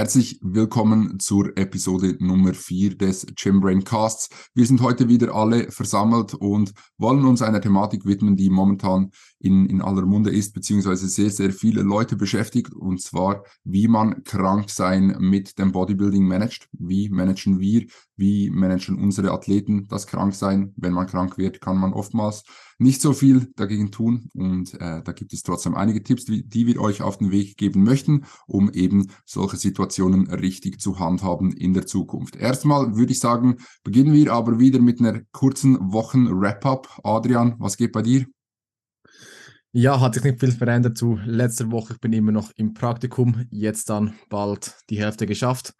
Herzlich willkommen zur Episode Nummer 4 des Gymbrain Casts. Wir sind heute wieder alle versammelt und wollen uns einer Thematik widmen, die momentan in, in aller Munde ist, beziehungsweise sehr, sehr viele Leute beschäftigt, und zwar, wie man krank sein mit dem Bodybuilding managt. Wie managen wir, wie managen unsere Athleten das Kranksein? Wenn man krank wird, kann man oftmals nicht so viel dagegen tun und äh, da gibt es trotzdem einige Tipps, die, wir euch auf den Weg geben möchten, um eben solche Situationen richtig zu handhaben in der Zukunft. Erstmal würde ich sagen, beginnen wir aber wieder mit einer kurzen Wochen-Wrap-up. Adrian, was geht bei dir? Ja, hat sich nicht viel verändert zu letzter Woche. Ich bin immer noch im Praktikum, jetzt dann bald die Hälfte geschafft.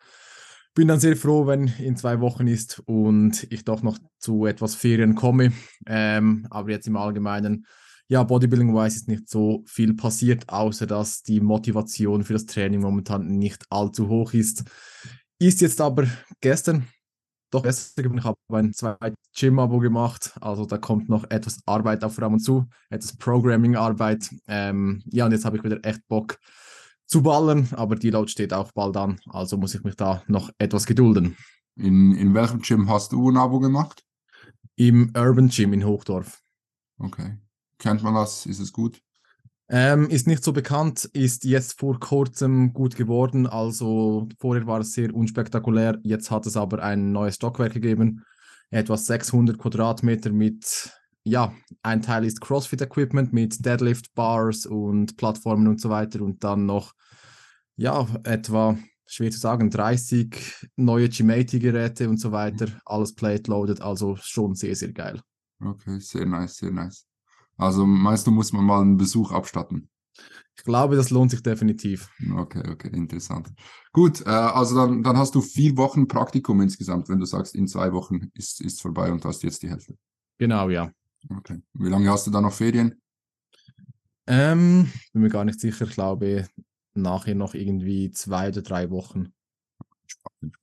Bin dann sehr froh, wenn in zwei Wochen ist und ich doch noch zu etwas Ferien komme. Ähm, aber jetzt im Allgemeinen, ja, Bodybuilding-wise ist nicht so viel passiert, außer dass die Motivation für das Training momentan nicht allzu hoch ist. Ist jetzt aber gestern doch besser geworden. Ich habe ein zweites Gym-Abo gemacht. Also da kommt noch etwas Arbeit auf Raum und zu, etwas Programming-Arbeit. Ähm, ja, und jetzt habe ich wieder echt Bock zu ballern, aber die Load steht auch bald an. Also muss ich mich da noch etwas gedulden. In, in welchem Gym hast du ein Abo gemacht? Im Urban Gym in Hochdorf. Okay. Kennt man das? Ist es gut? Ähm, ist nicht so bekannt, ist jetzt vor kurzem gut geworden. Also vorher war es sehr unspektakulär. Jetzt hat es aber ein neues Stockwerk gegeben. Etwas 600 Quadratmeter mit, ja, ein Teil ist CrossFit-Equipment mit Deadlift, Bars und Plattformen und so weiter. Und dann noch, ja, etwa, schwer zu sagen, 30 neue G-Geräte und so weiter. Alles plate-loaded, also schon sehr, sehr geil. Okay, sehr nice, sehr nice. Also meinst du, muss man mal einen Besuch abstatten? Ich glaube, das lohnt sich definitiv. Okay, okay, interessant. Gut, äh, also dann, dann hast du vier Wochen Praktikum insgesamt, wenn du sagst, in zwei Wochen ist es vorbei und hast jetzt die Hälfte. Genau, ja. Okay. Wie lange hast du dann noch Ferien? Ähm, bin mir gar nicht sicher. Ich glaube, nachher noch irgendwie zwei oder drei Wochen. Spannend.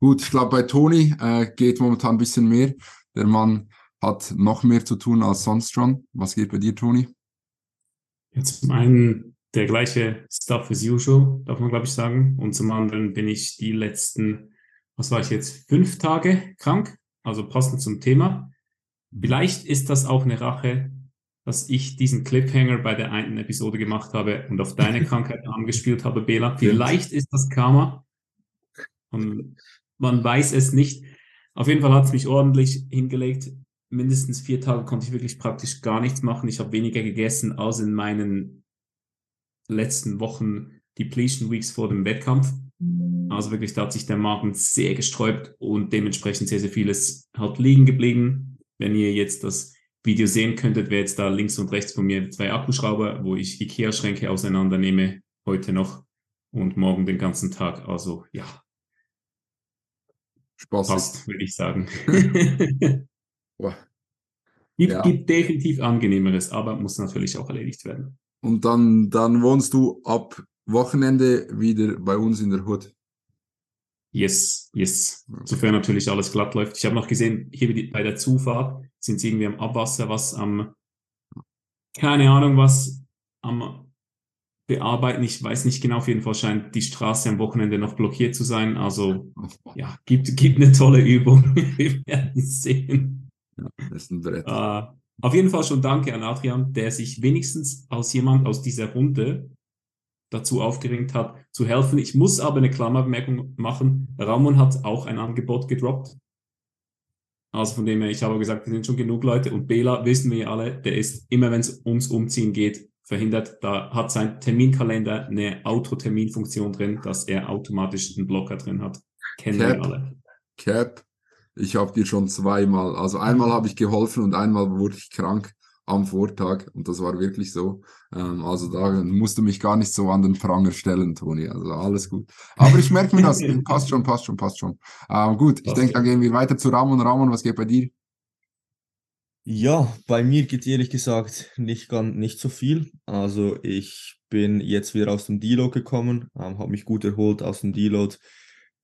Gut, ich glaube, bei Toni äh, geht momentan ein bisschen mehr. Der Mann hat noch mehr zu tun als sonst schon. Was geht bei dir, Toni? Ja, zum einen der gleiche Stuff as usual, darf man glaube ich sagen. Und zum anderen bin ich die letzten, was war ich jetzt, fünf Tage krank, also passend zum Thema. Vielleicht ist das auch eine Rache, dass ich diesen Cliffhanger bei der einen Episode gemacht habe und auf deine Krankheit angespielt habe, Bela. Vielleicht ist das Karma. Und man weiß es nicht. Auf jeden Fall hat es mich ordentlich hingelegt mindestens vier Tage konnte ich wirklich praktisch gar nichts machen. Ich habe weniger gegessen als in meinen letzten Wochen Depletion Weeks vor dem Wettkampf. Also wirklich, da hat sich der Magen sehr gesträubt und dementsprechend sehr, sehr vieles halt liegen geblieben. Wenn ihr jetzt das Video sehen könntet, wäre jetzt da links und rechts von mir zwei Akkuschrauber, wo ich Ikea-Schränke auseinandernehme, heute noch und morgen den ganzen Tag. Also ja. Spaß. Passt, würde ich sagen. Gibt, ja. gibt definitiv angenehmeres, aber muss natürlich auch erledigt werden. Und dann, dann wohnst du ab Wochenende wieder bei uns in der Hut. Yes, yes. Okay. Sofern natürlich alles glatt läuft. Ich habe noch gesehen, hier bei der Zufahrt sind sie irgendwie am Abwasser, was am, keine Ahnung, was am bearbeiten. Ich weiß nicht genau, auf jeden Fall scheint die Straße am Wochenende noch blockiert zu sein. Also, ja, gibt, gibt eine tolle Übung. Wir werden sehen. Ja, das ist ein Brett. Uh, auf jeden Fall schon danke an Adrian, der sich wenigstens als jemand aus dieser Runde dazu aufgeregt hat, zu helfen. Ich muss aber eine Klammerbemerkung machen. Ramon hat auch ein Angebot gedroppt. Also von dem her, ich habe gesagt, wir sind schon genug Leute. Und Bela, wissen wir ja alle, der ist immer, wenn es ums Umziehen geht, verhindert. Da hat sein Terminkalender eine Autoterminfunktion drin, dass er automatisch einen Blocker drin hat. Kennen Cap, wir alle. Cap, ich habe dir schon zweimal, also einmal habe ich geholfen und einmal wurde ich krank am Vortag und das war wirklich so. Ähm, also da musst du mich gar nicht so an den Pranger stellen, Toni. Also alles gut. Aber ich merke mir das. passt schon, passt schon, passt schon. Ähm, gut, ich denke, dann gehen wir weiter zu Ramon. Ramon, was geht bei dir? Ja, bei mir geht ehrlich gesagt nicht, ganz, nicht so viel. Also ich bin jetzt wieder aus dem Deload gekommen, ähm, habe mich gut erholt aus dem Deload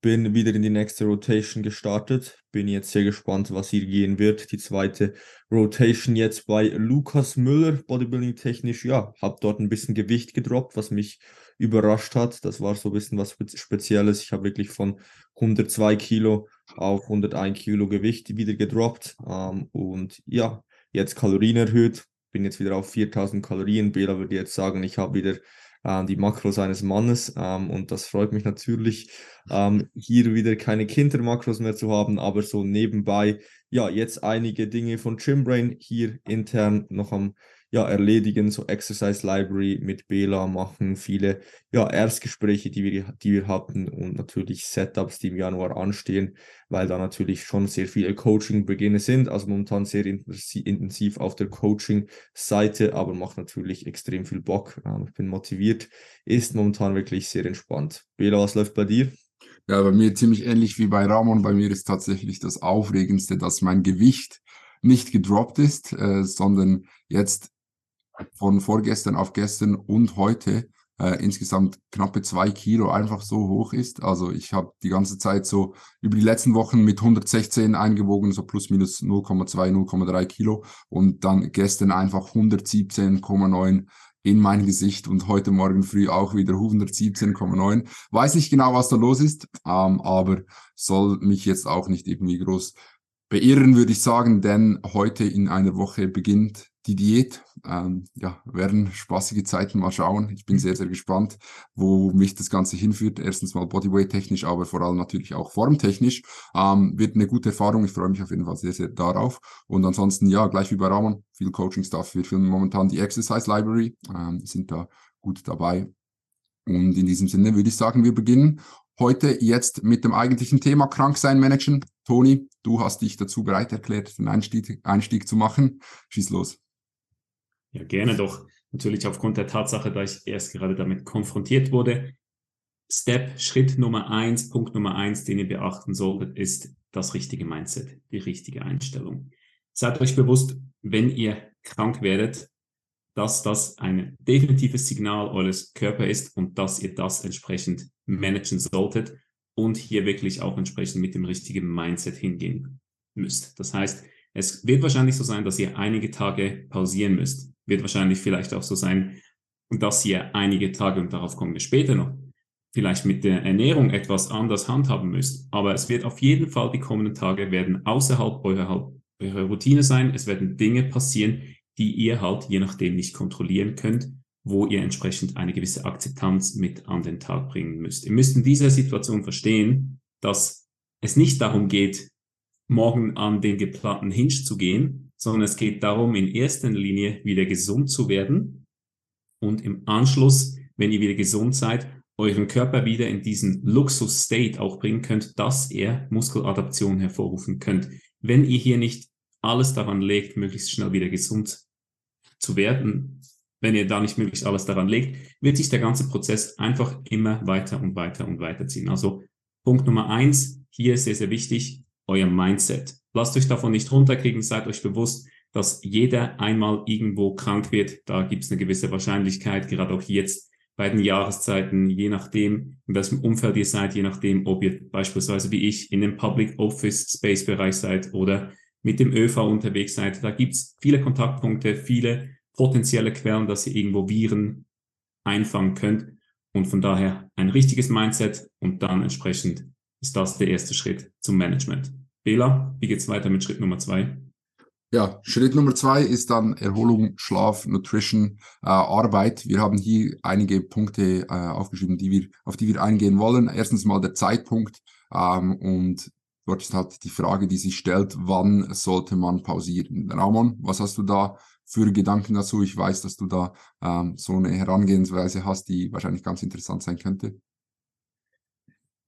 bin wieder in die nächste Rotation gestartet. Bin jetzt sehr gespannt, was hier gehen wird. Die zweite Rotation jetzt bei Lukas Müller, Bodybuilding technisch. Ja, habe dort ein bisschen Gewicht gedroppt, was mich überrascht hat. Das war so ein bisschen was Spezielles. Ich habe wirklich von 102 Kilo auf 101 Kilo Gewicht wieder gedroppt. Ähm, und ja, jetzt Kalorien erhöht. Bin jetzt wieder auf 4000 Kalorien. Bela würde jetzt sagen, ich habe wieder äh, die Makros eines Mannes. Ähm, und das freut mich natürlich, ähm, hier wieder keine Kindermakros mehr zu haben, aber so nebenbei, ja, jetzt einige Dinge von Gymbrain hier intern noch am ja, erledigen, so Exercise Library mit Bela machen, viele ja, Erstgespräche, die wir, die wir hatten und natürlich Setups, die im Januar anstehen, weil da natürlich schon sehr viele Coaching-Beginne sind, also momentan sehr intensiv auf der Coaching-Seite, aber macht natürlich extrem viel Bock. Ich bin motiviert, ist momentan wirklich sehr entspannt. Bela, was läuft bei dir? Ja, bei mir ziemlich ähnlich wie bei Ramon. Bei mir ist tatsächlich das Aufregendste, dass mein Gewicht nicht gedroppt ist, äh, sondern jetzt von vorgestern auf gestern und heute äh, insgesamt knappe zwei Kilo einfach so hoch ist. Also ich habe die ganze Zeit so über die letzten Wochen mit 116 eingewogen, so plus minus 0,2, 0,3 Kilo und dann gestern einfach 117,9 in mein Gesicht und heute Morgen früh auch wieder 117,9. Weiß nicht genau, was da los ist, ähm, aber soll mich jetzt auch nicht irgendwie groß beirren, würde ich sagen, denn heute in einer Woche beginnt die Diät. Ähm, ja, werden spaßige Zeiten, mal schauen. Ich bin sehr, sehr gespannt, wo mich das Ganze hinführt. Erstens mal Bodyweight-technisch, aber vor allem natürlich auch formtechnisch. Ähm, wird eine gute Erfahrung. Ich freue mich auf jeden Fall sehr, sehr darauf. Und ansonsten, ja, gleich wie bei Ramon, viel Coaching-Stuff. Wir filmen momentan die Exercise Library, ähm, sind da gut dabei. Und in diesem Sinne würde ich sagen, wir beginnen heute jetzt mit dem eigentlichen Thema Kranksein managen. Toni, du hast dich dazu bereit erklärt, den Einstieg, Einstieg zu machen. Schieß los. Ja, gerne doch. Natürlich aufgrund der Tatsache, da ich erst gerade damit konfrontiert wurde. Step, Schritt Nummer eins, Punkt Nummer eins, den ihr beachten solltet, ist das richtige Mindset, die richtige Einstellung. Seid euch bewusst, wenn ihr krank werdet, dass das ein definitives Signal eures Körpers ist und dass ihr das entsprechend managen solltet und hier wirklich auch entsprechend mit dem richtigen Mindset hingehen müsst. Das heißt, es wird wahrscheinlich so sein, dass ihr einige Tage pausieren müsst wird wahrscheinlich vielleicht auch so sein, dass ihr einige Tage, und darauf kommen wir später noch, vielleicht mit der Ernährung etwas anders handhaben müsst. Aber es wird auf jeden Fall die kommenden Tage werden außerhalb eurer, eurer Routine sein. Es werden Dinge passieren, die ihr halt je nachdem nicht kontrollieren könnt, wo ihr entsprechend eine gewisse Akzeptanz mit an den Tag bringen müsst. Ihr müsst in dieser Situation verstehen, dass es nicht darum geht, morgen an den geplanten Hinge zu gehen, sondern es geht darum, in erster Linie wieder gesund zu werden und im Anschluss, wenn ihr wieder gesund seid, euren Körper wieder in diesen Luxus-State auch bringen könnt, dass ihr Muskeladaption hervorrufen könnt. Wenn ihr hier nicht alles daran legt, möglichst schnell wieder gesund zu werden, wenn ihr da nicht möglichst alles daran legt, wird sich der ganze Prozess einfach immer weiter und weiter und weiter ziehen. Also Punkt Nummer eins, hier ist sehr, sehr wichtig, euer Mindset. Lasst euch davon nicht runterkriegen, seid euch bewusst, dass jeder einmal irgendwo krank wird. Da gibt es eine gewisse Wahrscheinlichkeit, gerade auch jetzt bei den Jahreszeiten, je nachdem, in welchem Umfeld ihr seid, je nachdem, ob ihr beispielsweise wie ich in dem Public Office Space Bereich seid oder mit dem ÖV unterwegs seid. Da gibt es viele Kontaktpunkte, viele potenzielle Quellen, dass ihr irgendwo Viren einfangen könnt. Und von daher ein richtiges Mindset und dann entsprechend ist das der erste Schritt zum Management. Bela, wie geht es weiter mit Schritt Nummer zwei? Ja, Schritt Nummer zwei ist dann Erholung, Schlaf, Nutrition, äh, Arbeit. Wir haben hier einige Punkte äh, aufgeschrieben, die wir, auf die wir eingehen wollen. Erstens mal der Zeitpunkt ähm, und dort ist halt die Frage, die sich stellt, wann sollte man pausieren? Ramon, was hast du da für Gedanken dazu? Ich weiß, dass du da ähm, so eine Herangehensweise hast, die wahrscheinlich ganz interessant sein könnte.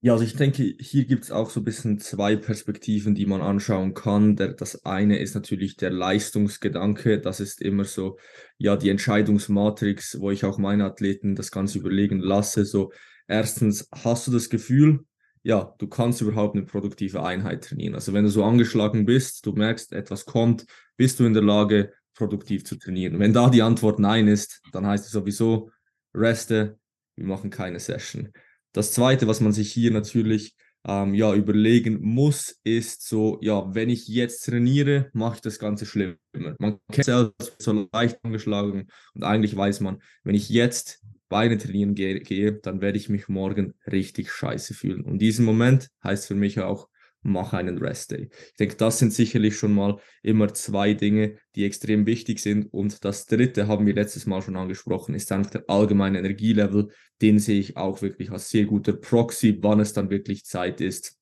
Ja, also ich denke, hier gibt es auch so ein bisschen zwei Perspektiven, die man anschauen kann. Der, das eine ist natürlich der Leistungsgedanke. Das ist immer so, ja, die Entscheidungsmatrix, wo ich auch meine Athleten das Ganze überlegen lasse. So, erstens, hast du das Gefühl, ja, du kannst überhaupt eine produktive Einheit trainieren. Also wenn du so angeschlagen bist, du merkst, etwas kommt, bist du in der Lage, produktiv zu trainieren. Wenn da die Antwort Nein ist, dann heißt es sowieso, reste, wir machen keine Session. Das Zweite, was man sich hier natürlich ähm, ja, überlegen muss, ist so, ja, wenn ich jetzt trainiere, mache ich das Ganze schlimmer. Man kennt selbst so leicht angeschlagen und eigentlich weiß man, wenn ich jetzt Beine trainieren gehe, gehe, dann werde ich mich morgen richtig scheiße fühlen. Und diesen Moment heißt für mich auch, mach einen Rest Day. Ich denke, das sind sicherlich schon mal immer zwei Dinge, die extrem wichtig sind. Und das dritte haben wir letztes Mal schon angesprochen, ist einfach der allgemeine Energielevel. Den sehe ich auch wirklich als sehr guter Proxy, wann es dann wirklich Zeit ist,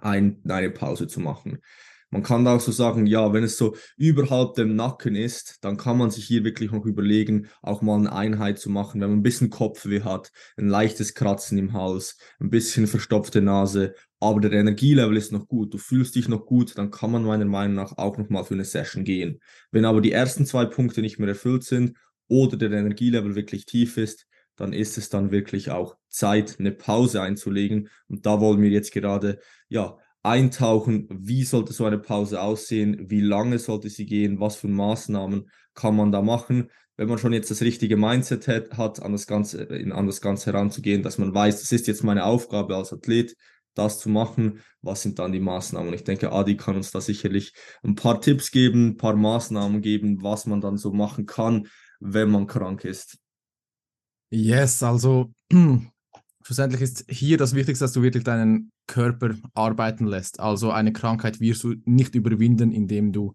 ein, eine Pause zu machen. Man kann auch so sagen, ja, wenn es so überhalb dem Nacken ist, dann kann man sich hier wirklich noch überlegen, auch mal eine Einheit zu machen, wenn man ein bisschen Kopfweh hat, ein leichtes Kratzen im Hals, ein bisschen verstopfte Nase, aber der Energielevel ist noch gut, du fühlst dich noch gut, dann kann man meiner Meinung nach auch noch mal für eine Session gehen. Wenn aber die ersten zwei Punkte nicht mehr erfüllt sind oder der Energielevel wirklich tief ist, dann ist es dann wirklich auch Zeit, eine Pause einzulegen. Und da wollen wir jetzt gerade, ja, eintauchen, wie sollte so eine Pause aussehen, wie lange sollte sie gehen, was für Maßnahmen kann man da machen, wenn man schon jetzt das richtige Mindset hat, an das Ganze, an das Ganze heranzugehen, dass man weiß, das ist jetzt meine Aufgabe als Athlet, das zu machen, was sind dann die Maßnahmen? Ich denke, Adi kann uns da sicherlich ein paar Tipps geben, ein paar Maßnahmen geben, was man dann so machen kann, wenn man krank ist. Yes, also schlussendlich ist hier das Wichtigste, dass du wirklich deinen Körper arbeiten lässt. Also eine Krankheit wirst du nicht überwinden, indem du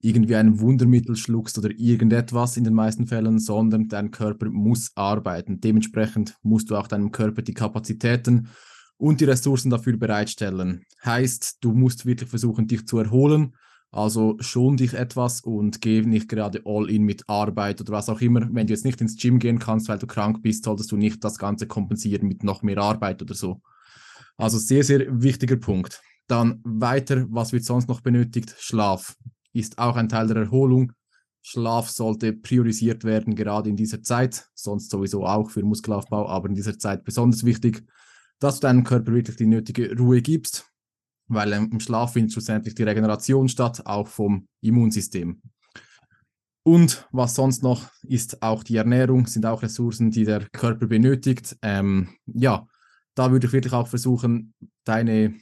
irgendwie ein Wundermittel schluckst oder irgendetwas in den meisten Fällen, sondern dein Körper muss arbeiten. Dementsprechend musst du auch deinem Körper die Kapazitäten und die Ressourcen dafür bereitstellen. Heißt, du musst wirklich versuchen, dich zu erholen. Also schon dich etwas und geh nicht gerade all in mit Arbeit oder was auch immer. Wenn du jetzt nicht ins Gym gehen kannst, weil du krank bist, solltest du nicht das Ganze kompensieren mit noch mehr Arbeit oder so. Also sehr, sehr wichtiger Punkt. Dann weiter, was wird sonst noch benötigt? Schlaf ist auch ein Teil der Erholung. Schlaf sollte priorisiert werden, gerade in dieser Zeit, sonst sowieso auch für Muskelaufbau, aber in dieser Zeit besonders wichtig, dass du deinem Körper wirklich die nötige Ruhe gibst, weil im Schlaf findet schlussendlich die Regeneration statt, auch vom Immunsystem. Und was sonst noch ist auch die Ernährung, sind auch Ressourcen, die der Körper benötigt. Ähm, ja, da würde ich wirklich auch versuchen, deine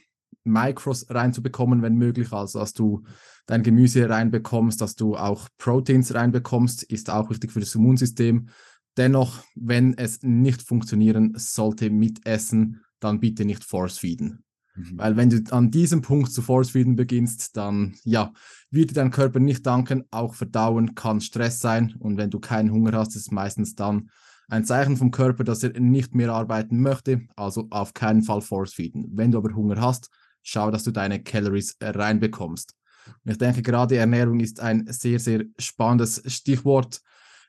Micros reinzubekommen, wenn möglich. Also, dass du dein Gemüse reinbekommst, dass du auch Proteins reinbekommst, ist auch wichtig für das Immunsystem. Dennoch, wenn es nicht funktionieren sollte mit Essen, dann bitte nicht force feeden. Mhm. Weil wenn du an diesem Punkt zu force feeden beginnst, dann ja, wird dein Körper nicht danken. Auch Verdauen kann Stress sein und wenn du keinen Hunger hast, ist es meistens dann ein Zeichen vom Körper, dass er nicht mehr arbeiten möchte, also auf keinen Fall force feeden. Wenn du aber Hunger hast, schau, dass du deine Calories reinbekommst. Und ich denke, gerade Ernährung ist ein sehr, sehr spannendes Stichwort.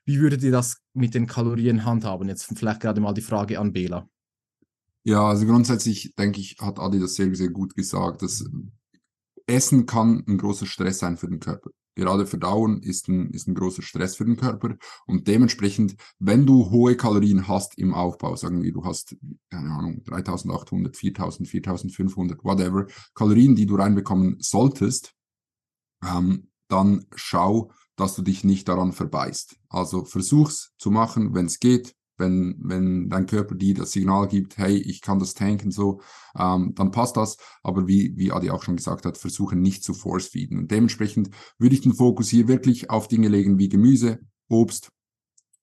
Wie würdet ihr das mit den Kalorien handhaben? Jetzt vielleicht gerade mal die Frage an Bela. Ja, also grundsätzlich denke ich, hat Adi das sehr, sehr gut gesagt, dass Essen kann ein großer Stress sein für den Körper gerade Verdauen ist ein, ist ein großer Stress für den Körper. Und dementsprechend, wenn du hohe Kalorien hast im Aufbau, sagen wir, du hast, keine Ahnung, 3800, 4000, 4500, whatever, Kalorien, die du reinbekommen solltest, ähm, dann schau, dass du dich nicht daran verbeißt. Also versuch's zu machen, wenn es geht wenn, wenn dein Körper dir das Signal gibt, hey, ich kann das tanken, so, ähm, dann passt das. Aber wie, wie Adi auch schon gesagt hat, versuchen nicht zu force feeden. Und dementsprechend würde ich den Fokus hier wirklich auf Dinge legen wie Gemüse, Obst,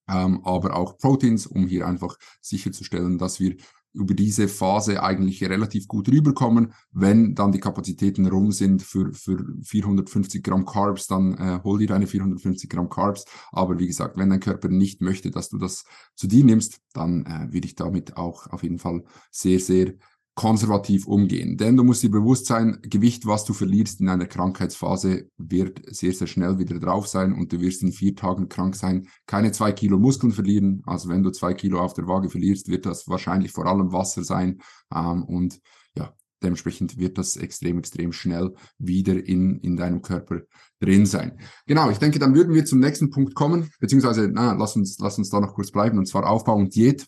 ähm, aber auch Proteins, um hier einfach sicherzustellen, dass wir über diese Phase eigentlich relativ gut rüberkommen. Wenn dann die Kapazitäten rum sind für, für 450 Gramm Carbs, dann äh, hol dir deine 450 Gramm Carbs. Aber wie gesagt, wenn dein Körper nicht möchte, dass du das zu dir nimmst, dann äh, würde ich damit auch auf jeden Fall sehr, sehr konservativ umgehen. Denn du musst dir bewusst sein, Gewicht, was du verlierst in einer Krankheitsphase, wird sehr, sehr schnell wieder drauf sein und du wirst in vier Tagen krank sein, keine zwei Kilo Muskeln verlieren. Also wenn du zwei Kilo auf der Waage verlierst, wird das wahrscheinlich vor allem Wasser sein. Ähm, und ja, dementsprechend wird das extrem, extrem schnell wieder in, in deinem Körper drin sein. Genau, ich denke, dann würden wir zum nächsten Punkt kommen, beziehungsweise, na, lass uns, lass uns da noch kurz bleiben, und zwar Aufbau und Diät.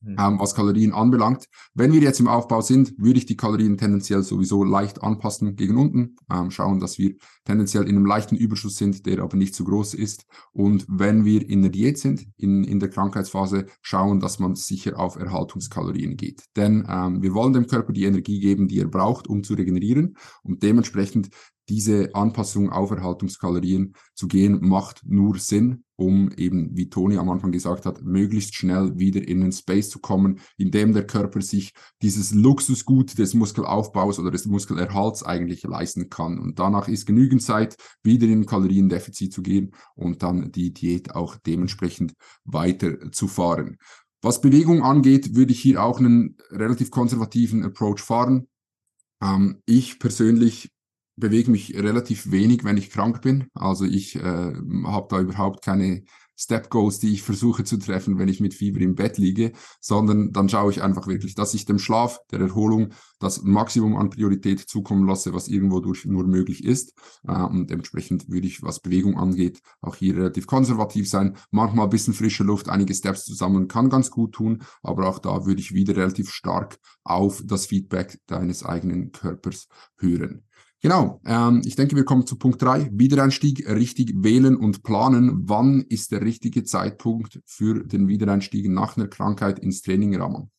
Mhm. ähm, was Kalorien anbelangt. Wenn wir jetzt im Aufbau sind, würde ich die Kalorien tendenziell sowieso leicht anpassen gegen unten, ähm, schauen, dass wir tendenziell in einem leichten Überschuss sind, der aber nicht zu groß ist. Und wenn wir in der Diät sind, in, in der Krankheitsphase, schauen, dass man sicher auf Erhaltungskalorien geht. Denn ähm, wir wollen dem Körper die Energie geben, die er braucht, um zu regenerieren. Und dementsprechend diese Anpassung auf Erhaltungskalorien zu gehen, macht nur Sinn, um eben, wie Toni am Anfang gesagt hat, möglichst schnell wieder in einen Space zu kommen, in dem der Körper sich dieses Luxusgut des Muskelaufbaus oder des Muskelerhalts eigentlich leisten kann. Und danach ist genügend Zeit, wieder in Kaloriendefizit zu gehen und dann die Diät auch dementsprechend weiterzufahren. Was Bewegung angeht, würde ich hier auch einen relativ konservativen Approach fahren. Ähm, ich persönlich bewege mich relativ wenig, wenn ich krank bin. Also ich äh, habe da überhaupt keine Step Goals, die ich versuche zu treffen, wenn ich mit Fieber im Bett liege, sondern dann schaue ich einfach wirklich, dass ich dem Schlaf, der Erholung das Maximum an Priorität zukommen lasse, was irgendwo durch nur möglich ist. Äh, und dementsprechend würde ich, was Bewegung angeht, auch hier relativ konservativ sein. Manchmal ein bisschen frische Luft, einige Steps zusammen kann ganz gut tun, aber auch da würde ich wieder relativ stark auf das Feedback deines eigenen Körpers hören. Genau, ähm, ich denke, wir kommen zu Punkt drei. Wiedereinstieg, richtig wählen und planen. Wann ist der richtige Zeitpunkt für den Wiedereinstieg nach einer Krankheit ins Training, Ramon?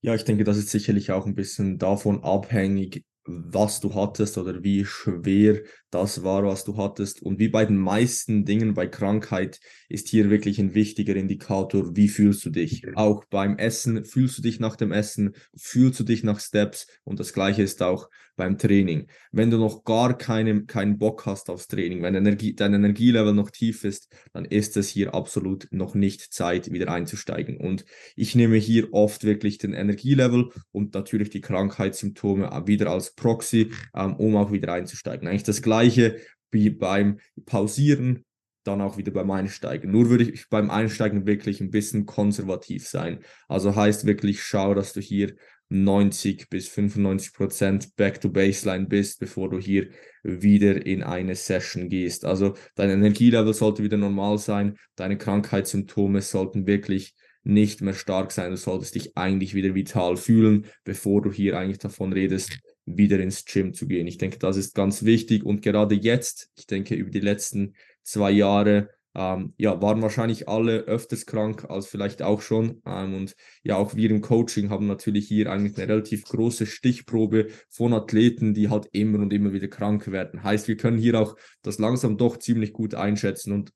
Ja, ich denke, das ist sicherlich auch ein bisschen davon abhängig, was du hattest oder wie schwer das war, was du hattest. Und wie bei den meisten Dingen bei Krankheit ist hier wirklich ein wichtiger Indikator, wie fühlst du dich. Auch beim Essen, fühlst du dich nach dem Essen, fühlst du dich nach Steps und das gleiche ist auch beim Training. Wenn du noch gar keine, keinen Bock hast aufs Training, wenn Energie, dein Energielevel noch tief ist, dann ist es hier absolut noch nicht Zeit, wieder einzusteigen. Und ich nehme hier oft wirklich den Energielevel und natürlich die Krankheitssymptome wieder als Proxy, ähm, um auch wieder einzusteigen. Eigentlich das gleiche wie beim Pausieren, dann auch wieder beim Einsteigen. Nur würde ich beim Einsteigen wirklich ein bisschen konservativ sein. Also heißt wirklich, schau, dass du hier 90 bis 95 Prozent back to baseline bist, bevor du hier wieder in eine Session gehst. Also dein Energielevel sollte wieder normal sein, deine Krankheitssymptome sollten wirklich nicht mehr stark sein. Du solltest dich eigentlich wieder vital fühlen, bevor du hier eigentlich davon redest, wieder ins Gym zu gehen. Ich denke, das ist ganz wichtig und gerade jetzt, ich denke, über die letzten zwei Jahre ähm, ja, waren wahrscheinlich alle öfters krank als vielleicht auch schon. Ähm, und ja, auch wir im Coaching haben natürlich hier eigentlich eine relativ große Stichprobe von Athleten, die halt immer und immer wieder krank werden. Heißt, wir können hier auch das langsam doch ziemlich gut einschätzen und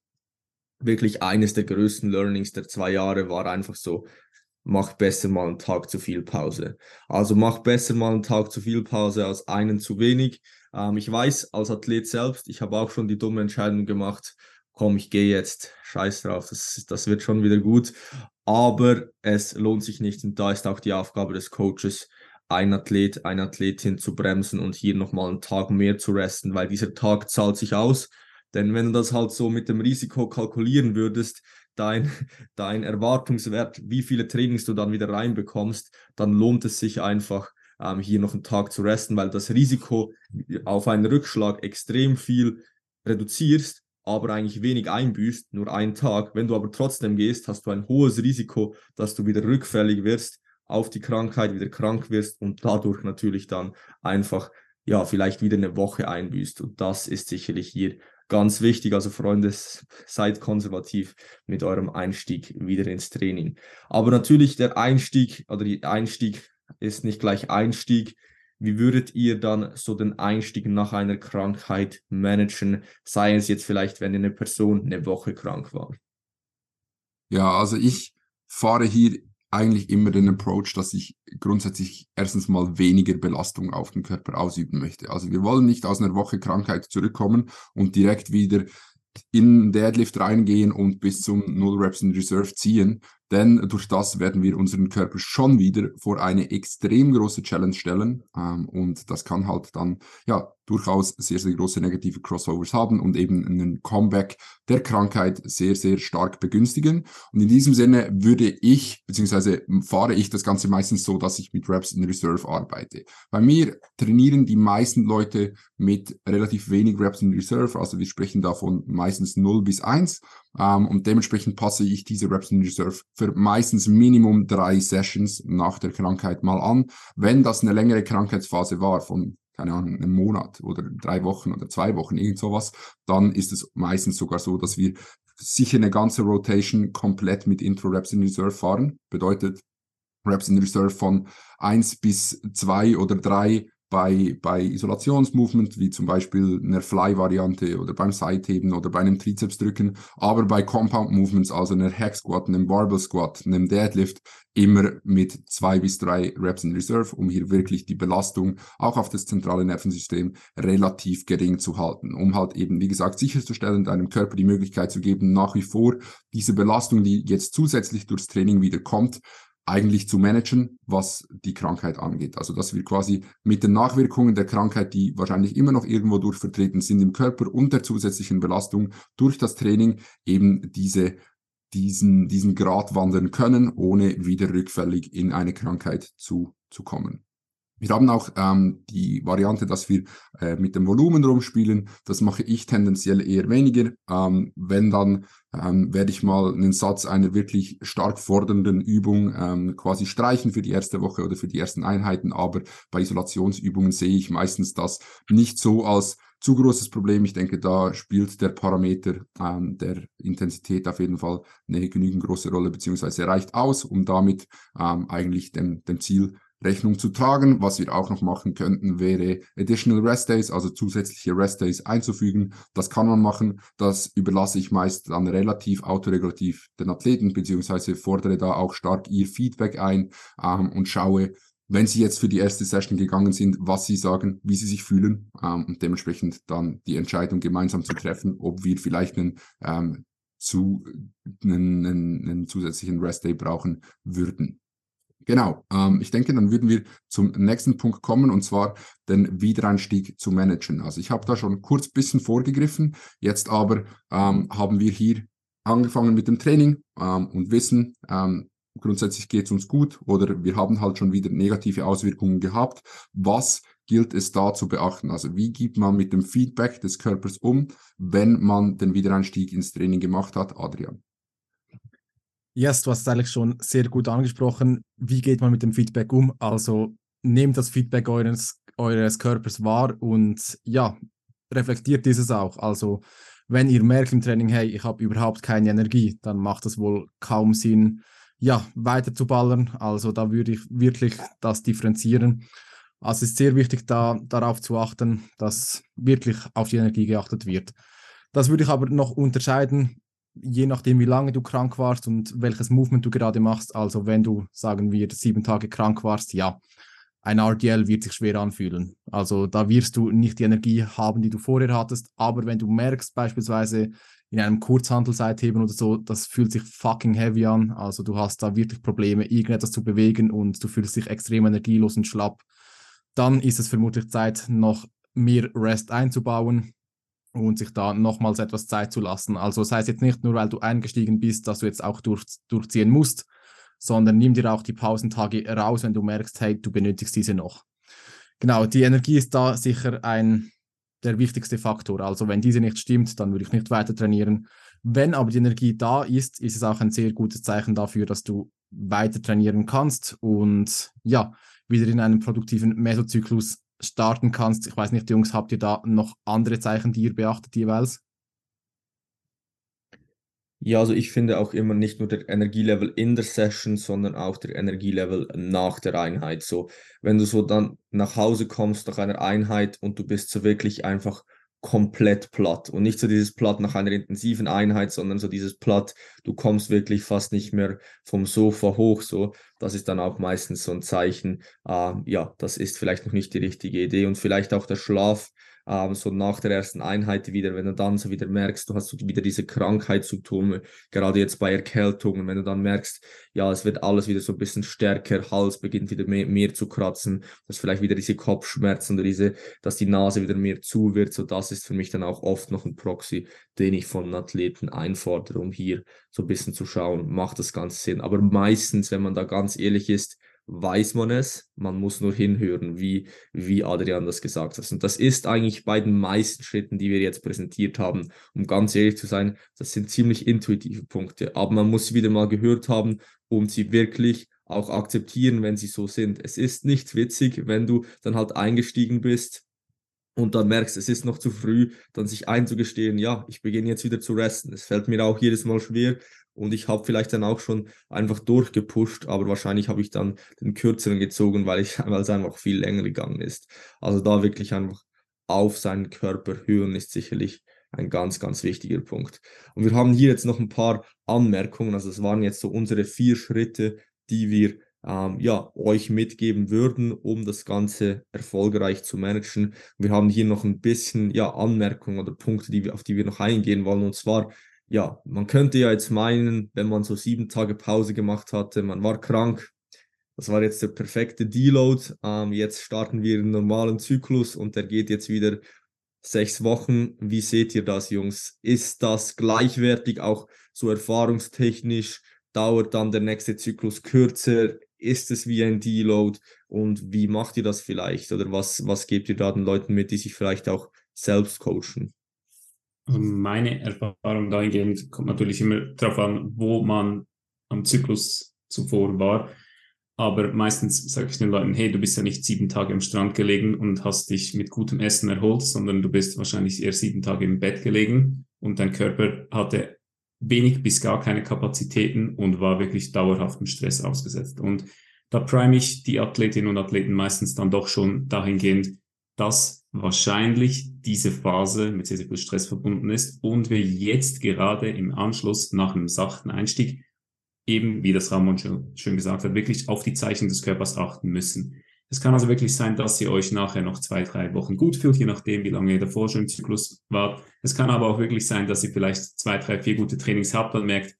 wirklich eines der größten Learnings der zwei Jahre war einfach so, mach besser mal einen Tag zu viel Pause. Also mach besser mal einen Tag zu viel Pause als einen zu wenig. Ähm, ich weiß als Athlet selbst, ich habe auch schon die dumme Entscheidung gemacht, komm, ich gehe jetzt, scheiß drauf, das, das wird schon wieder gut. Aber es lohnt sich nicht und da ist auch die Aufgabe des Coaches, ein Athlet, eine Athletin zu bremsen und hier nochmal einen Tag mehr zu resten, weil dieser Tag zahlt sich aus. Denn wenn du das halt so mit dem Risiko kalkulieren würdest, dein, dein Erwartungswert, wie viele Trainings du dann wieder reinbekommst, dann lohnt es sich einfach, ähm, hier noch einen Tag zu resten, weil das Risiko auf einen Rückschlag extrem viel reduzierst aber eigentlich wenig einbüßt, nur einen Tag. Wenn du aber trotzdem gehst, hast du ein hohes Risiko, dass du wieder rückfällig wirst auf die Krankheit, wieder krank wirst und dadurch natürlich dann einfach, ja, vielleicht wieder eine Woche einbüßt. Und das ist sicherlich hier ganz wichtig. Also Freunde, seid konservativ mit eurem Einstieg wieder ins Training. Aber natürlich der Einstieg oder die Einstieg ist nicht gleich Einstieg. Wie würdet ihr dann so den Einstieg nach einer Krankheit managen? Sei es jetzt vielleicht, wenn eine Person eine Woche krank war. Ja, also ich fahre hier eigentlich immer den Approach, dass ich grundsätzlich erstens mal weniger Belastung auf den Körper ausüben möchte. Also wir wollen nicht aus einer Woche Krankheit zurückkommen und direkt wieder in Deadlift reingehen und bis zum Null Reps in Reserve ziehen, denn durch das werden wir unseren Körper schon wieder vor eine extrem große Challenge stellen ähm, und das kann halt dann ja durchaus sehr, sehr große negative Crossovers haben und eben einen Comeback der Krankheit sehr, sehr stark begünstigen. Und in diesem Sinne würde ich, beziehungsweise fahre ich das Ganze meistens so, dass ich mit Reps in Reserve arbeite. Bei mir trainieren die meisten Leute mit relativ wenig Reps in Reserve, also wir sprechen davon meistens 0 bis 1 ähm, und dementsprechend passe ich diese Reps in Reserve für meistens Minimum drei Sessions nach der Krankheit mal an. Wenn das eine längere Krankheitsphase war von keine Ahnung, einem Monat oder drei Wochen oder zwei Wochen, irgend sowas, dann ist es meistens sogar so, dass wir sicher eine ganze Rotation komplett mit Intro Reps in Reserve fahren. Bedeutet Reps in Reserve von eins bis zwei oder drei bei, bei Isolationsmovement, wie zum Beispiel einer Fly-Variante oder beim Seitheben oder bei einem Trizepsdrücken, aber bei Compound-Movements, also einer Hack-Squat, einem Barbell-Squat, einem Deadlift, immer mit zwei bis drei Reps in Reserve, um hier wirklich die Belastung auch auf das zentrale Nervensystem relativ gering zu halten, um halt eben, wie gesagt, sicherzustellen, deinem Körper die Möglichkeit zu geben, nach wie vor diese Belastung, die jetzt zusätzlich durchs Training wieder kommt, eigentlich zu managen, was die Krankheit angeht. Also dass wir quasi mit den Nachwirkungen der Krankheit, die wahrscheinlich immer noch irgendwo durch vertreten sind im Körper und der zusätzlichen Belastung durch das Training eben diese diesen, diesen Grad wandern können, ohne wieder rückfällig in eine Krankheit zu, zu kommen. Wir haben auch ähm, die Variante, dass wir äh, mit dem Volumen rumspielen. Das mache ich tendenziell eher weniger. Ähm, wenn dann ähm, werde ich mal einen Satz einer wirklich stark fordernden Übung ähm, quasi streichen für die erste Woche oder für die ersten Einheiten. Aber bei Isolationsübungen sehe ich meistens das nicht so als zu großes Problem. Ich denke, da spielt der Parameter ähm, der Intensität auf jeden Fall eine genügend große Rolle, beziehungsweise reicht aus, um damit ähm, eigentlich dem, dem Ziel Rechnung zu tragen. Was wir auch noch machen könnten, wäre Additional Rest Days, also zusätzliche Rest Days einzufügen. Das kann man machen. Das überlasse ich meist dann relativ autoregulativ den Athleten, beziehungsweise fordere da auch stark ihr Feedback ein ähm, und schaue, wenn sie jetzt für die erste Session gegangen sind, was sie sagen, wie sie sich fühlen ähm, und dementsprechend dann die Entscheidung gemeinsam zu treffen, ob wir vielleicht einen, ähm, zu, einen, einen, einen zusätzlichen Rest Day brauchen würden. Genau, ähm, ich denke, dann würden wir zum nächsten Punkt kommen und zwar den Wiedereinstieg zu managen. Also ich habe da schon kurz bisschen vorgegriffen, jetzt aber ähm, haben wir hier angefangen mit dem Training ähm, und wissen, ähm, grundsätzlich geht es uns gut oder wir haben halt schon wieder negative Auswirkungen gehabt. Was gilt es da zu beachten? Also wie geht man mit dem Feedback des Körpers um, wenn man den Wiedereinstieg ins Training gemacht hat, Adrian? Yes, du hast es eigentlich schon sehr gut angesprochen. Wie geht man mit dem Feedback um? Also nehmt das Feedback eures, eures Körpers wahr und ja, reflektiert dieses auch. Also wenn ihr merkt im Training, hey, ich habe überhaupt keine Energie, dann macht es wohl kaum Sinn, ja, weiter zu ballern. Also da würde ich wirklich das differenzieren. Also es ist sehr wichtig, da darauf zu achten, dass wirklich auf die Energie geachtet wird. Das würde ich aber noch unterscheiden je nachdem, wie lange du krank warst und welches Movement du gerade machst. Also wenn du, sagen wir, sieben Tage krank warst, ja, ein RDL wird sich schwer anfühlen. Also da wirst du nicht die Energie haben, die du vorher hattest. Aber wenn du merkst, beispielsweise in einem Kurzhandelseitheben oder so, das fühlt sich fucking heavy an. Also du hast da wirklich Probleme, irgendetwas zu bewegen und du fühlst dich extrem energielos und schlapp. Dann ist es vermutlich Zeit, noch mehr Rest einzubauen und sich da nochmals etwas Zeit zu lassen. Also das heißt jetzt nicht nur, weil du eingestiegen bist, dass du jetzt auch durch, durchziehen musst, sondern nimm dir auch die Pausentage raus, wenn du merkst, hey, du benötigst diese noch. Genau, die Energie ist da sicher ein der wichtigste Faktor. Also wenn diese nicht stimmt, dann würde ich nicht weiter trainieren. Wenn aber die Energie da ist, ist es auch ein sehr gutes Zeichen dafür, dass du weiter trainieren kannst und ja, wieder in einem produktiven Mesozyklus starten kannst. Ich weiß nicht, Jungs, habt ihr da noch andere Zeichen, die ihr beachtet jeweils? Ja, also ich finde auch immer nicht nur der Energielevel in der Session, sondern auch der Energielevel nach der Einheit. So, wenn du so dann nach Hause kommst nach einer Einheit und du bist so wirklich einfach komplett platt und nicht so dieses Platt nach einer intensiven Einheit, sondern so dieses Platt, du kommst wirklich fast nicht mehr vom Sofa hoch, so, das ist dann auch meistens so ein Zeichen, äh, ja, das ist vielleicht noch nicht die richtige Idee und vielleicht auch der Schlaf, ähm, so nach der ersten Einheit wieder, wenn du dann so wieder merkst, du hast so wieder diese Krankheitssymptome, gerade jetzt bei Erkältungen, wenn du dann merkst, ja, es wird alles wieder so ein bisschen stärker, Hals beginnt wieder mehr, mehr zu kratzen, dass vielleicht wieder diese Kopfschmerzen oder diese, dass die Nase wieder mehr zu wird, so das ist für mich dann auch oft noch ein Proxy, den ich von Athleten einfordere, um hier so ein bisschen zu schauen, macht das Ganze Sinn. Aber meistens, wenn man da ganz ehrlich ist, weiß man es, man muss nur hinhören, wie, wie Adrian das gesagt hat. Und das ist eigentlich bei den meisten Schritten, die wir jetzt präsentiert haben, um ganz ehrlich zu sein, das sind ziemlich intuitive Punkte, aber man muss sie wieder mal gehört haben, um sie wirklich auch akzeptieren, wenn sie so sind. Es ist nicht witzig, wenn du dann halt eingestiegen bist und dann merkst, es ist noch zu früh, dann sich einzugestehen, ja, ich beginne jetzt wieder zu resten. Es fällt mir auch jedes Mal schwer und ich habe vielleicht dann auch schon einfach durchgepusht, aber wahrscheinlich habe ich dann den kürzeren gezogen, weil, es einfach viel länger gegangen ist. Also da wirklich einfach auf seinen Körper hören ist sicherlich ein ganz, ganz wichtiger Punkt. Und wir haben hier jetzt noch ein paar Anmerkungen. Also es waren jetzt so unsere vier Schritte, die wir ähm, ja, euch mitgeben würden, um das Ganze erfolgreich zu managen. Wir haben hier noch ein bisschen ja, Anmerkungen oder Punkte, die wir, auf die wir noch eingehen wollen. Und zwar, ja, man könnte ja jetzt meinen, wenn man so sieben Tage Pause gemacht hatte, man war krank, das war jetzt der perfekte Deload. Ähm, jetzt starten wir einen normalen Zyklus und der geht jetzt wieder sechs Wochen. Wie seht ihr das, Jungs? Ist das gleichwertig auch so erfahrungstechnisch? Dauert dann der nächste Zyklus kürzer? Ist es wie ein Deload? Und wie macht ihr das vielleicht? Oder was, was gebt ihr da den Leuten mit, die sich vielleicht auch selbst coachen? Also meine Erfahrung dahingehend kommt natürlich immer darauf an, wo man am Zyklus zuvor war. Aber meistens sage ich den Leuten, hey, du bist ja nicht sieben Tage am Strand gelegen und hast dich mit gutem Essen erholt, sondern du bist wahrscheinlich eher sieben Tage im Bett gelegen und dein Körper hatte wenig bis gar keine Kapazitäten und war wirklich dauerhaftem Stress ausgesetzt. Und da prime ich die Athletinnen und Athleten meistens dann doch schon dahingehend, dass wahrscheinlich diese Phase mit sehr, sehr viel Stress verbunden ist und wir jetzt gerade im Anschluss nach einem sachten Einstieg eben, wie das Ramon schon, schön gesagt hat, wirklich auf die Zeichen des Körpers achten müssen. Es kann also wirklich sein, dass ihr euch nachher noch zwei, drei Wochen gut fühlt, je nachdem, wie lange ihr davor schon im Zyklus wart. Es kann aber auch wirklich sein, dass ihr vielleicht zwei, drei, vier gute Trainings habt und merkt,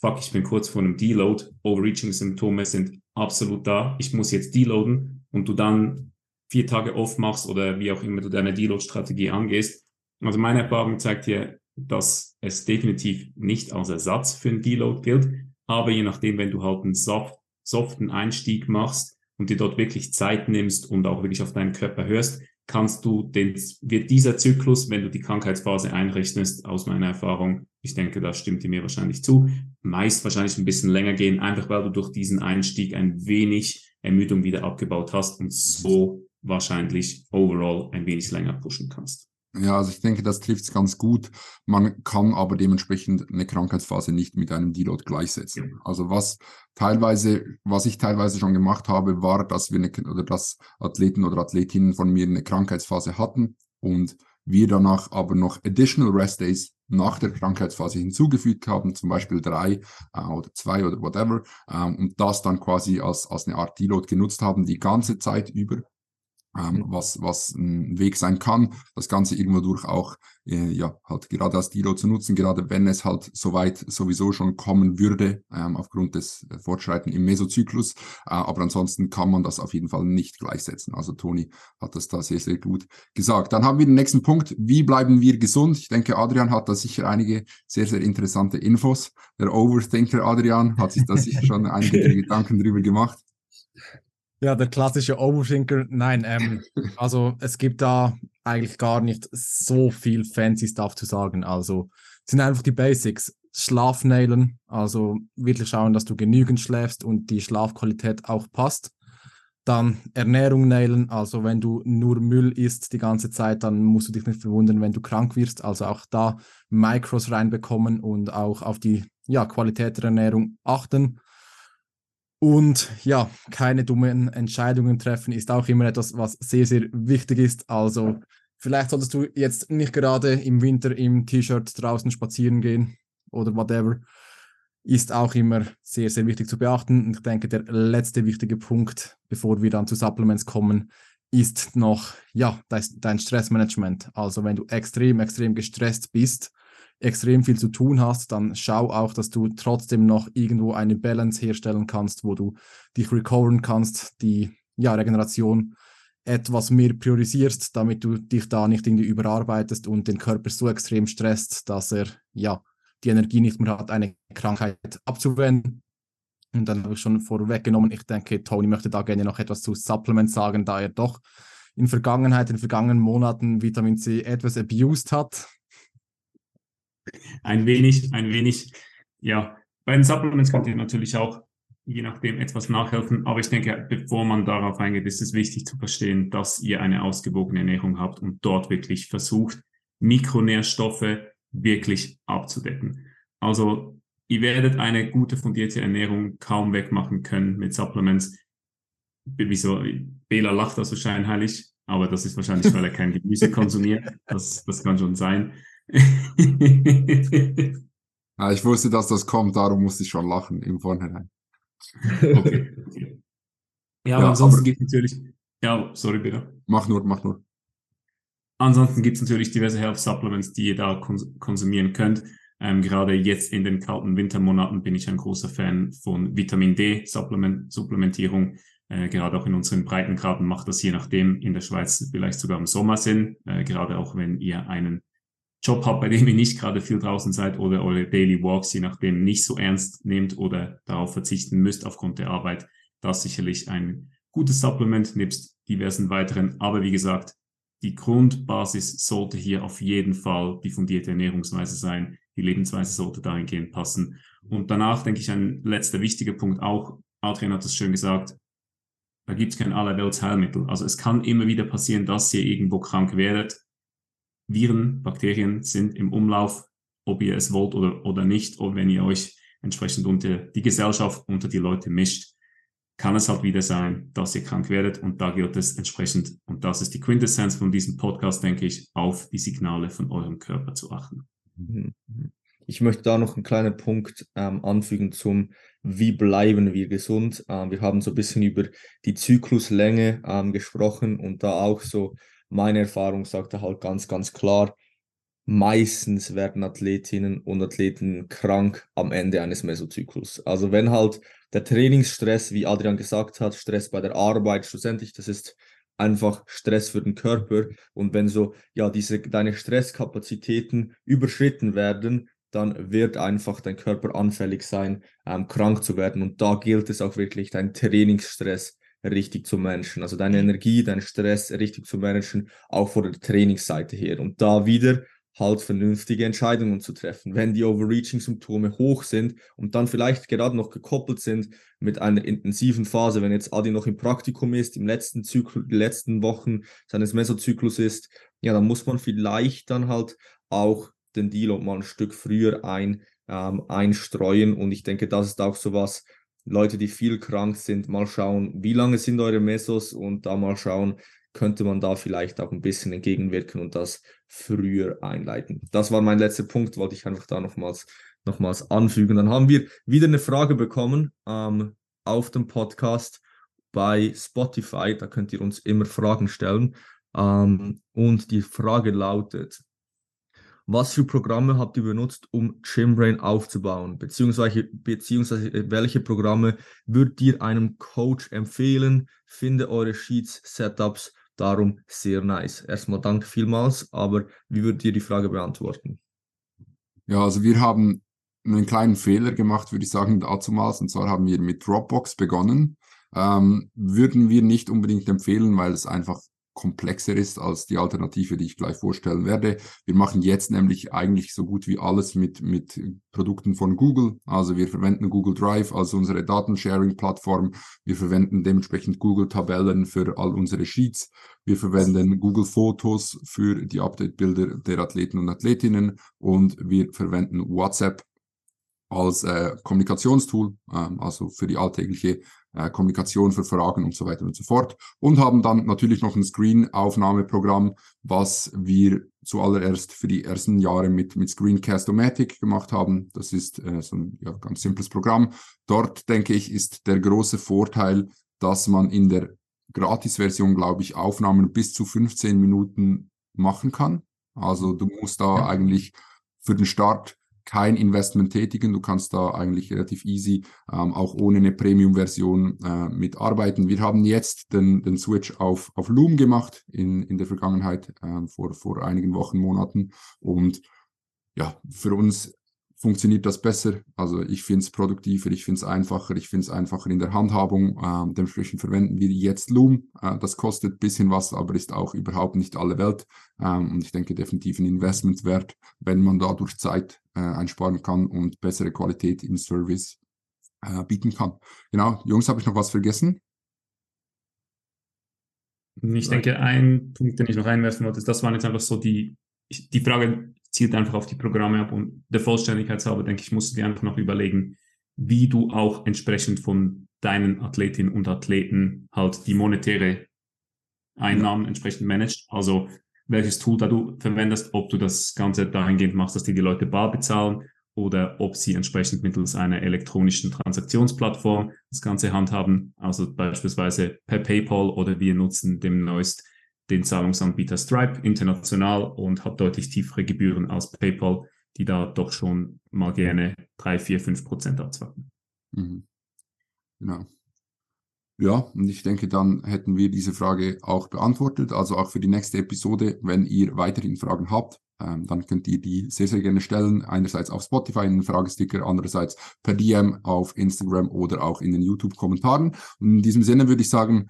fuck, ich bin kurz vor einem Deload, Overreaching-Symptome sind absolut da, ich muss jetzt deloaden und du dann vier Tage off machst oder wie auch immer du deine Deload-Strategie angehst. Also meine Erfahrung zeigt hier, dass es definitiv nicht als Ersatz für einen Deload gilt, aber je nachdem, wenn du halt einen soft, soften Einstieg machst, und dir dort wirklich Zeit nimmst und auch wirklich auf deinen Körper hörst, kannst du den, wird dieser Zyklus, wenn du die Krankheitsphase einrechnest, aus meiner Erfahrung, ich denke, da stimmt ihr mir wahrscheinlich zu, meist wahrscheinlich ein bisschen länger gehen, einfach weil du durch diesen Einstieg ein wenig Ermüdung wieder abgebaut hast und so wahrscheinlich overall ein wenig länger pushen kannst. Ja, also ich denke, das trifft es ganz gut. Man kann aber dementsprechend eine Krankheitsphase nicht mit einem Deload gleichsetzen. Also was teilweise, was ich teilweise schon gemacht habe, war, dass wir eine, oder dass Athleten oder Athletinnen von mir eine Krankheitsphase hatten und wir danach aber noch Additional Rest Days nach der Krankheitsphase hinzugefügt haben, zum Beispiel drei äh, oder zwei oder whatever, ähm, und das dann quasi als, als eine Art Deload genutzt haben, die ganze Zeit über ähm, was, was ein Weg sein kann, das Ganze irgendwo durch auch, äh, ja, halt gerade als Dilo zu nutzen, gerade wenn es halt soweit sowieso schon kommen würde, ähm, aufgrund des äh, Fortschreiten im Mesozyklus. Äh, aber ansonsten kann man das auf jeden Fall nicht gleichsetzen. Also Toni hat das da sehr, sehr gut gesagt. Dann haben wir den nächsten Punkt. Wie bleiben wir gesund? Ich denke, Adrian hat da sicher einige sehr, sehr interessante Infos. Der Overthinker Adrian hat sich da sicher schon einige Gedanken drüber gemacht. Ja, der klassische Overthinker. Nein, ähm, also es gibt da eigentlich gar nicht so viel fancy Stuff zu sagen. Also es sind einfach die Basics. Schlaf nailen, also wirklich schauen, dass du genügend schläfst und die Schlafqualität auch passt. Dann Ernährung nailen, also wenn du nur Müll isst die ganze Zeit, dann musst du dich nicht verwundern, wenn du krank wirst. Also auch da Micros reinbekommen und auch auf die ja, Qualität der Ernährung achten. Und ja, keine dummen Entscheidungen treffen ist auch immer etwas, was sehr, sehr wichtig ist. Also vielleicht solltest du jetzt nicht gerade im Winter im T-Shirt draußen spazieren gehen oder whatever. Ist auch immer sehr, sehr wichtig zu beachten. Und ich denke, der letzte wichtige Punkt, bevor wir dann zu Supplements kommen, ist noch, ja, dein Stressmanagement. Also wenn du extrem, extrem gestresst bist, extrem viel zu tun hast, dann schau auch, dass du trotzdem noch irgendwo eine Balance herstellen kannst, wo du dich recoveren kannst, die ja, Regeneration etwas mehr priorisierst, damit du dich da nicht irgendwie überarbeitest und den Körper so extrem stresst, dass er ja die Energie nicht mehr hat, eine Krankheit abzuwenden. Und dann habe ich schon vorweggenommen, ich denke, Tony möchte da gerne noch etwas zu Supplements sagen, da er doch in Vergangenheit, in vergangenen Monaten Vitamin C etwas abused hat. Ein wenig, ein wenig. Ja, bei den Supplements könnt ihr natürlich auch je nachdem etwas nachhelfen. Aber ich denke, bevor man darauf eingeht, ist es wichtig zu verstehen, dass ihr eine ausgewogene Ernährung habt und dort wirklich versucht, Mikronährstoffe wirklich abzudecken. Also ihr werdet eine gute fundierte Ernährung kaum wegmachen können mit Supplements. Wieso? Bela lacht das so scheinheilig, aber das ist wahrscheinlich, weil er kein Gemüse konsumiert. Das, das kann schon sein. Ja, ich wusste, dass das kommt, darum musste ich schon lachen im Vorhinein. Okay. Ja, aber ja, ansonsten gibt es natürlich. Ja, sorry, bitte. Mach nur, mach nur. Ansonsten gibt es natürlich diverse Health Supplements, die ihr da kons konsumieren könnt. Ähm, gerade jetzt in den kalten Wintermonaten bin ich ein großer Fan von Vitamin D Supplement Supplementierung. Äh, gerade auch in unseren Breitengraden macht das je nachdem in der Schweiz vielleicht sogar im Sommer Sinn. Äh, gerade auch wenn ihr einen Job habt, bei dem ihr nicht gerade viel draußen seid oder eure Daily Walks, je nachdem, nicht so ernst nehmt oder darauf verzichten müsst aufgrund der Arbeit, das sicherlich ein gutes Supplement nebst diversen weiteren. Aber wie gesagt, die Grundbasis sollte hier auf jeden Fall die fundierte Ernährungsweise sein. Die Lebensweise sollte dahingehend passen. Und danach denke ich ein letzter wichtiger Punkt auch, Adrian hat es schön gesagt, da gibt es kein Allerweltsheilmittel. Also es kann immer wieder passieren, dass ihr irgendwo krank werdet Viren, Bakterien sind im Umlauf, ob ihr es wollt oder, oder nicht, oder wenn ihr euch entsprechend unter die Gesellschaft, unter die Leute mischt, kann es halt wieder sein, dass ihr krank werdet und da gilt es entsprechend, und das ist die Quintessenz von diesem Podcast, denke ich, auf die Signale von eurem Körper zu achten. Mhm. Ich möchte da noch einen kleinen Punkt ähm, anfügen zum, wie bleiben wir gesund. Ähm, wir haben so ein bisschen über die Zykluslänge ähm, gesprochen und da auch so meine Erfahrung sagt halt ganz, ganz klar, meistens werden Athletinnen und Athleten krank am Ende eines Mesozyklus. Also wenn halt der Trainingsstress, wie Adrian gesagt hat, Stress bei der Arbeit, schlussendlich, das ist einfach Stress für den Körper. Und wenn so, ja, diese, deine Stresskapazitäten überschritten werden, dann wird einfach dein Körper anfällig sein, ähm, krank zu werden. Und da gilt es auch wirklich, dein Trainingsstress richtig zu managen. Also deine mhm. Energie, dein Stress richtig zu managen, auch von der Trainingsseite her. Und da wieder halt vernünftige Entscheidungen zu treffen. Wenn die Overreaching-Symptome hoch sind und dann vielleicht gerade noch gekoppelt sind mit einer intensiven Phase, wenn jetzt Adi noch im Praktikum ist, im letzten Zyklus, die letzten Wochen seines Mesozyklus ist, ja, dann muss man vielleicht dann halt auch den Deal mal ein Stück früher ein, ähm, einstreuen. Und ich denke, das ist auch so was, Leute, die viel krank sind, mal schauen, wie lange sind eure Mesos und da mal schauen, könnte man da vielleicht auch ein bisschen entgegenwirken und das früher einleiten. Das war mein letzter Punkt, wollte ich einfach da nochmals, nochmals anfügen. Dann haben wir wieder eine Frage bekommen ähm, auf dem Podcast bei Spotify. Da könnt ihr uns immer Fragen stellen. Ähm, und die Frage lautet, was für Programme habt ihr benutzt, um Gymbrain aufzubauen? Beziehungsweise, beziehungsweise äh, welche Programme würdet ihr einem Coach empfehlen? Finde eure Sheets, Setups darum sehr nice. Erstmal danke vielmals, aber wie würdet ihr die Frage beantworten? Ja, also wir haben einen kleinen Fehler gemacht, würde ich sagen, dazumals. Und zwar haben wir mit Dropbox begonnen. Ähm, würden wir nicht unbedingt empfehlen, weil es einfach komplexer ist als die Alternative, die ich gleich vorstellen werde. Wir machen jetzt nämlich eigentlich so gut wie alles mit, mit Produkten von Google. Also wir verwenden Google Drive als unsere Datensharing-Plattform. Wir verwenden dementsprechend Google-Tabellen für all unsere Sheets. Wir verwenden Google Fotos für die Update-Bilder der Athleten und Athletinnen und wir verwenden WhatsApp als äh, Kommunikationstool, äh, also für die alltägliche äh, Kommunikation für Fragen und so weiter und so fort. Und haben dann natürlich noch ein Screen-Aufnahmeprogramm, was wir zuallererst für die ersten Jahre mit, mit Screencast-O-Matic gemacht haben. Das ist äh, so ein ja, ganz simples Programm. Dort, denke ich, ist der große Vorteil, dass man in der Gratis-Version, glaube ich, Aufnahmen bis zu 15 Minuten machen kann. Also du musst da ja. eigentlich für den Start kein Investment tätigen. Du kannst da eigentlich relativ easy ähm, auch ohne eine Premium-Version äh, mitarbeiten. Wir haben jetzt den, den Switch auf, auf Loom gemacht in, in der Vergangenheit, äh, vor, vor einigen Wochen, Monaten. Und ja, für uns funktioniert das besser. Also ich finde es produktiver, ich finde es einfacher, ich finde es einfacher in der Handhabung. Ähm, dementsprechend verwenden wir jetzt Loom. Äh, das kostet ein bisschen was, aber ist auch überhaupt nicht alle Welt. Ähm, und ich denke definitiv ein Investment wert, wenn man dadurch Zeit äh, einsparen kann und bessere Qualität im Service äh, bieten kann. Genau, Jungs, habe ich noch was vergessen? Ich denke, ein Punkt, den ich noch einwerfen wollte, ist, das waren jetzt einfach so die, die Frage zielt einfach auf die Programme ab und der Vollständigkeit halber, denke ich, musst du dir einfach noch überlegen, wie du auch entsprechend von deinen Athletinnen und Athleten halt die monetäre Einnahmen entsprechend managst. Also welches Tool da du verwendest, ob du das Ganze dahingehend machst, dass dir die Leute bar bezahlen oder ob sie entsprechend mittels einer elektronischen Transaktionsplattform das Ganze handhaben, also beispielsweise per PayPal oder wir nutzen demnächst den Zahlungsanbieter Stripe international und hat deutlich tiefere Gebühren als PayPal, die da doch schon mal gerne 3, 4, 5 Prozent abzwacken. Mhm. Genau. Ja, und ich denke, dann hätten wir diese Frage auch beantwortet. Also auch für die nächste Episode, wenn ihr weiterhin Fragen habt, ähm, dann könnt ihr die sehr, sehr gerne stellen. Einerseits auf Spotify in den Fragesticker, andererseits per DM auf Instagram oder auch in den YouTube-Kommentaren. in diesem Sinne würde ich sagen,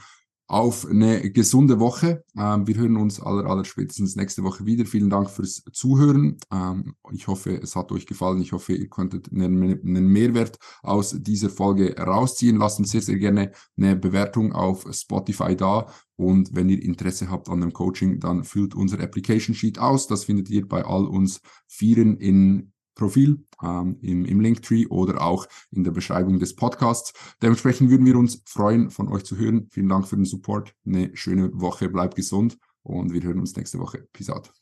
auf eine gesunde Woche. Ähm, wir hören uns aller, aller spätestens nächste Woche wieder. Vielen Dank fürs Zuhören. Ähm, ich hoffe, es hat euch gefallen. Ich hoffe, ihr konntet einen, einen Mehrwert aus dieser Folge rausziehen. Lasst uns sehr, sehr gerne eine Bewertung auf Spotify da. Und wenn ihr Interesse habt an dem Coaching, dann füllt unser Application Sheet aus. Das findet ihr bei all uns Vieren in Profil ähm, im, im Linktree oder auch in der Beschreibung des Podcasts. Dementsprechend würden wir uns freuen, von euch zu hören. Vielen Dank für den Support. Eine schöne Woche, bleibt gesund und wir hören uns nächste Woche. Peace out.